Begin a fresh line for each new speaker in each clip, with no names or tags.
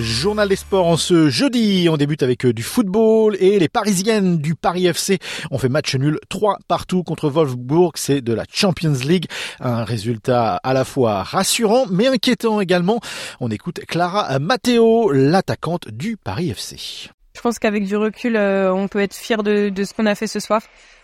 Journal des sports en ce jeudi. On débute avec euh, du football et les Parisiennes du Paris FC ont fait match nul 3 partout contre Wolfsburg. C'est de la Champions League. Un résultat à la fois rassurant mais inquiétant également. On écoute Clara Matteo, l'attaquante du Paris FC.
Je pense qu'avec du recul, euh, on peut être fier de, de ce qu'on a fait ce soir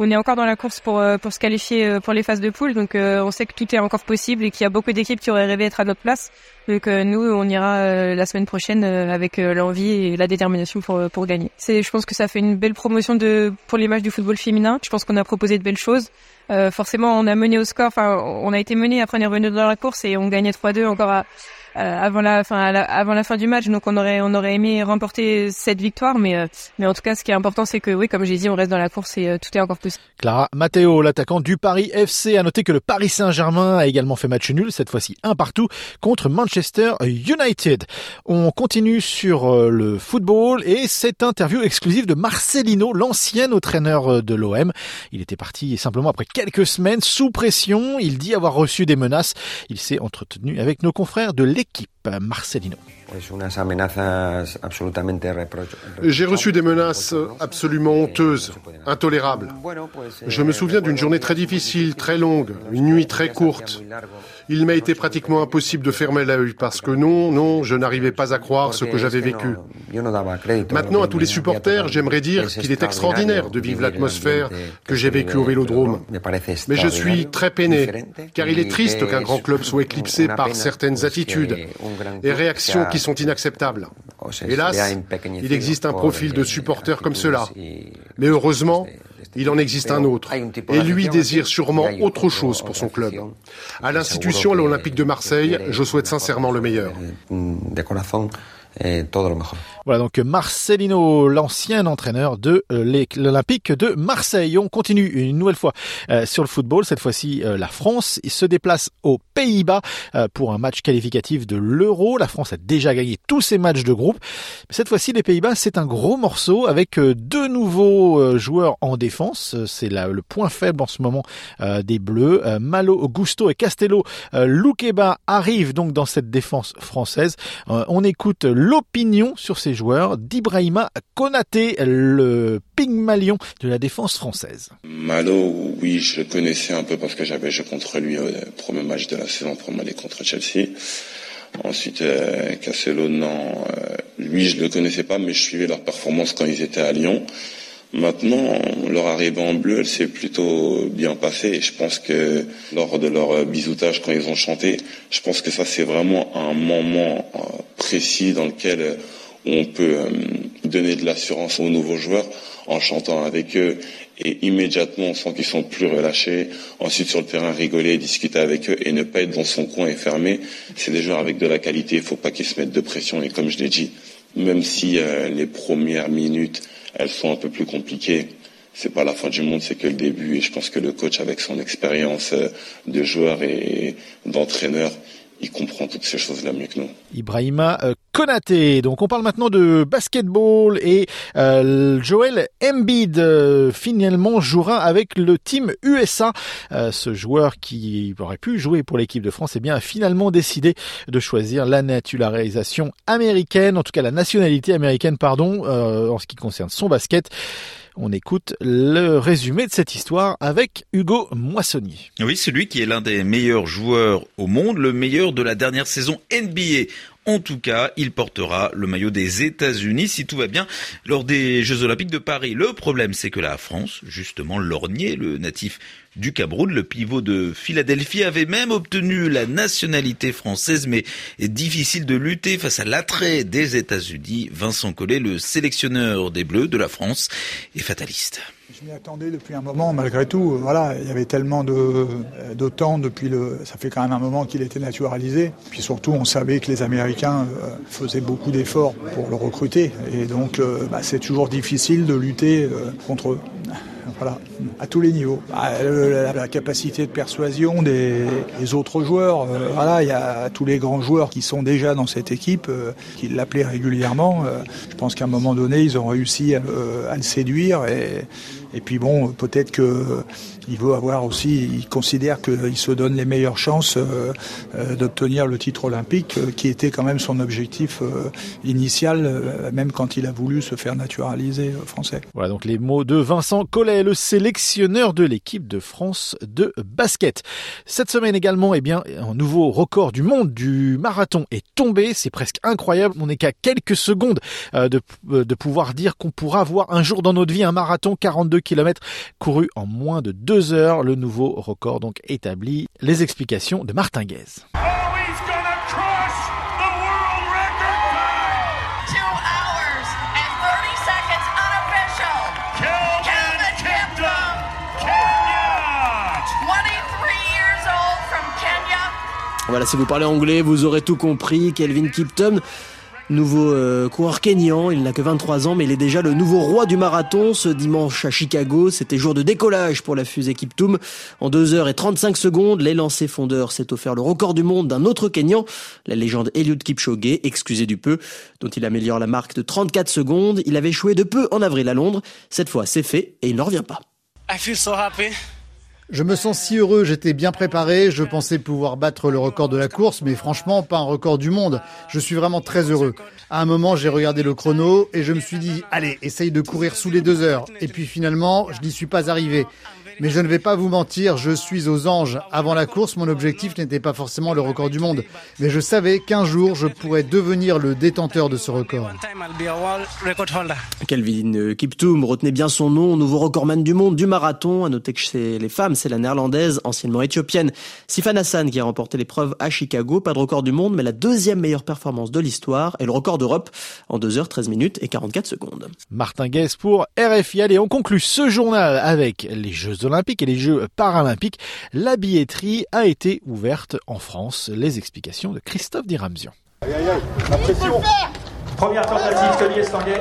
on est encore dans la course pour euh, pour se qualifier euh, pour les phases de poule. Donc euh, on sait que tout est encore possible et qu'il y a beaucoup d'équipes qui auraient rêvé d'être à notre place. Donc nous, on ira la semaine prochaine avec l'envie et la détermination pour pour gagner. C'est, je pense que ça fait une belle promotion de pour l'image du football féminin. Je pense qu'on a proposé de belles choses. forcément, on a mené au score. Enfin, on a été mené. Après, on est revenu dans la course et on gagnait 3-2 encore à euh, avant la fin avant la fin du match. Donc on aurait on aurait aimé remporter cette victoire, mais euh, mais en tout cas ce qui est important c'est que oui comme j'ai dit on reste dans la course et euh, tout est encore possible.
Clara Matteo, l'attaquant du Paris FC, a noté que le Paris Saint-Germain a également fait match nul cette fois-ci un partout contre Manchester United. On continue sur le football et cette interview exclusive de Marcelino, l'ancien entraîneur de l'OM. Il était parti simplement après quelques semaines sous pression. Il dit avoir reçu des menaces. Il s'est entretenu avec nos confrères de l'équipe l'équipe Marcelino.
J'ai reçu des menaces absolument honteuses, intolérables. Je me souviens d'une journée très difficile, très longue, une nuit très courte. Il m'a été pratiquement impossible de fermer l'œil parce que non, non, je n'arrivais pas à croire ce que j'avais vécu. Maintenant, à tous les supporters, j'aimerais dire qu'il est extraordinaire de vivre l'atmosphère que j'ai vécue au Vélodrome. Mais je suis très peiné, car il est triste qu'un grand club soit éclipsé par certaines attitudes et réactions qui sont inacceptables. Hélas, il existe un profil de supporter comme cela. Mais heureusement, il en existe un autre. Et lui désire sûrement autre chose pour son club. À l'institution, l'Olympique de Marseille, je souhaite sincèrement le meilleur.
Voilà donc Marcelino, l'ancien entraîneur de euh, l'Olympique de Marseille. On continue une nouvelle fois euh, sur le football. Cette fois-ci, euh, la France se déplace aux Pays-Bas pour un match qualificatif de l'Euro. La France a déjà gagné tous ses matchs de groupe. Cette fois-ci, les Pays-Bas, c'est un gros morceau avec deux nouveaux joueurs en défense. C'est le point faible en ce moment des Bleus. Malo, Gusto et Castello Loukeba arrivent donc dans cette défense française. On écoute l'opinion sur ces joueurs d'Ibrahima Konaté, le Pygmalion de la défense française.
Malo, oui, je le connaissais un peu parce que j'avais joué contre lui au premier match de la saison pour aller contre Chelsea. Ensuite, euh, Castello, non, euh, lui, je le connaissais pas, mais je suivais leur performance quand ils étaient à Lyon. Maintenant, leur arrivée en bleu, elle s'est plutôt bien passée. Je pense que lors de leur bisoutage, quand ils ont chanté, je pense que ça, c'est vraiment un moment euh, précis dans lequel euh, on peut euh, donner de l'assurance aux nouveaux joueurs en chantant avec eux et immédiatement on sent qu'ils sont plus relâchés. Ensuite sur le terrain rigoler, discuter avec eux et ne pas être dans son coin et fermé. C'est des joueurs avec de la qualité, il ne faut pas qu'ils se mettent de pression et comme je l'ai dit, même si les premières minutes elles sont un peu plus compliquées. C'est pas la fin du monde, c'est que le début. Et je pense que le coach, avec son expérience euh, de joueur et d'entraîneur, il comprend toutes ces choses-là mieux que nous.
Ibrahima euh, Konaté. Donc on parle maintenant de basketball et euh, Joel Embiid euh, finalement jouera avec le team USA. ce joueur qui aurait pu jouer pour l'équipe de France, eh bien a finalement décidé de choisir la naturalisation américaine, en tout cas la nationalité américaine, pardon, en ce qui concerne son basket. On écoute le résumé de cette histoire avec Hugo Moissonnier.
Oui, celui qui est l'un des meilleurs joueurs au monde, le meilleur de la dernière saison NBA. En tout cas, il portera le maillot des États-Unis si tout va bien lors des Jeux Olympiques de Paris. Le problème, c'est que la France, justement, lorgné, le natif du Cameroun. Le pivot de Philadelphie avait même obtenu la nationalité française, mais est difficile de lutter face à l'attrait des États-Unis. Vincent Collet, le sélectionneur des Bleus de la France, est fataliste.
Je m'y attendais depuis un moment, malgré tout. Voilà, il y avait tellement de, de temps depuis le. Ça fait quand même un moment qu'il était naturalisé. Puis surtout, on savait que les Américains euh, faisaient beaucoup d'efforts pour le recruter. Et donc, euh, bah, c'est toujours difficile de lutter euh, contre eux. voilà, à tous les niveaux. Ah, la, capacité de persuasion des, autres joueurs, voilà, il y a tous les grands joueurs qui sont déjà dans cette équipe, qui l'appelaient régulièrement. Je pense qu'à un moment donné, ils ont réussi à, à le séduire et, et puis bon, peut-être que il veut avoir aussi, il considère qu'il se donne les meilleures chances euh, euh, d'obtenir le titre olympique, euh, qui était quand même son objectif initial, même quand il a voulu se faire naturaliser français.
Voilà donc les mots de Vincent Collet, le sélectionneur de l'équipe de France de basket. Cette semaine également, eh bien, un nouveau record du monde du marathon est tombé. C'est presque incroyable. On n'est qu'à quelques secondes de, de pouvoir dire qu'on pourra voir un jour dans notre vie un marathon 42 km couru en moins de deux heures, le nouveau record donc établi. Les explications de Martin Guez.
Voilà, si vous parlez anglais, vous aurez tout compris. Kelvin Kipton Nouveau euh, coureur kényan, il n'a que 23 ans, mais il est déjà le nouveau roi du marathon. Ce dimanche à Chicago, c'était jour de décollage pour la fusée Kiptoum. En 2 heures et 35 secondes, les lancers fondeurs s'est offert le record du monde d'un autre Kenyan, la légende Eliud Kipchoge, excusez du peu, dont il améliore la marque de 34 secondes. Il avait échoué de peu en avril à Londres. Cette fois, c'est fait et il n'en revient pas. I feel so
happy. Je me sens si heureux, j'étais bien préparé, je pensais pouvoir battre le record de la course, mais franchement pas un record du monde. Je suis vraiment très heureux. À un moment, j'ai regardé le chrono et je me suis dit, allez, essaye de courir sous les deux heures. Et puis finalement, je n'y suis pas arrivé. Mais je ne vais pas vous mentir, je suis aux anges. Avant la course, mon objectif n'était pas forcément le record du monde. Mais je savais qu'un jour, je pourrais devenir le détenteur de ce record.
Kelvin Kiptoum retenait bien son nom, nouveau recordman du monde du marathon. À noter que chez les femmes, c'est la néerlandaise, anciennement éthiopienne, Sifan Hassan qui a remporté l'épreuve à Chicago. Pas de record du monde, mais la deuxième meilleure performance de l'histoire et le record d'Europe en 2 h 13 minutes et 44 secondes.
Martin Guess pour RFI. Allez, on conclut ce journal avec les Jeux olympiques et les Jeux paralympiques, la billetterie a été ouverte en France. Les explications de Christophe Diramzian. Aïe aïe aïe, la pression
Première tentative,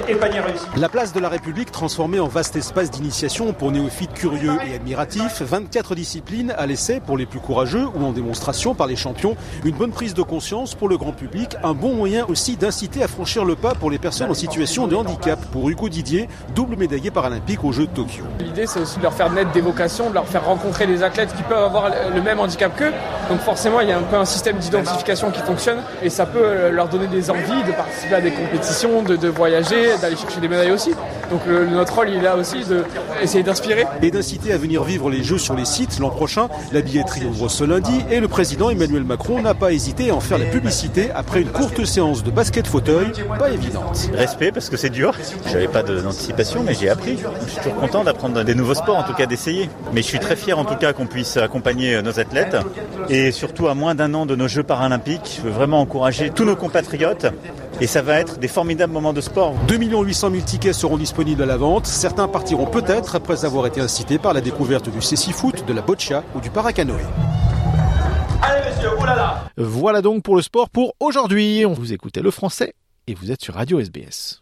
et panier réussi. La place de la République transformée en vaste espace d'initiation pour néophytes curieux et admiratifs. 24 disciplines à l'essai pour les plus courageux ou en démonstration par les champions. Une bonne prise de conscience pour le grand public. Un bon moyen aussi d'inciter à franchir le pas pour les personnes en situation de handicap. Pour Hugo Didier, double médaillé paralympique aux Jeux de Tokyo.
L'idée, c'est aussi de leur faire naître des vocations, de leur faire rencontrer des athlètes qui peuvent avoir le même handicap qu'eux. Donc forcément, il y a un peu un système d'identification qui fonctionne et ça peut euh, leur donner des envies de participer à des compétitions, de, voyager, d'aller chercher des médailles aussi. Donc notre rôle, il est là aussi d'essayer d'inspirer.
Et d'inciter à venir vivre les Jeux sur les sites l'an prochain. La billetterie ouvre ce lundi et le président Emmanuel Macron n'a pas hésité à en faire la publicité après une courte séance de basket fauteuil, pas évidente.
Respect parce que c'est dur. J'avais pas d'anticipation, mais j'ai appris. Je suis toujours content d'apprendre des nouveaux sports, en tout cas d'essayer. Mais je suis très fier en tout cas qu'on puisse accompagner nos athlètes et surtout à moins d'un an de nos Jeux paralympiques, je veux vraiment encourager tous nos compatriotes et ça va être des formidables moments de sport.
2 800 000 tickets seront disponibles à la vente. Certains partiront peut-être après avoir été incités par la découverte du cécifoot, de la boccia ou du paracanoë.
Allez messieurs, oulala Voilà donc pour le sport pour aujourd'hui. On vous écoutait le français et vous êtes sur Radio SBS.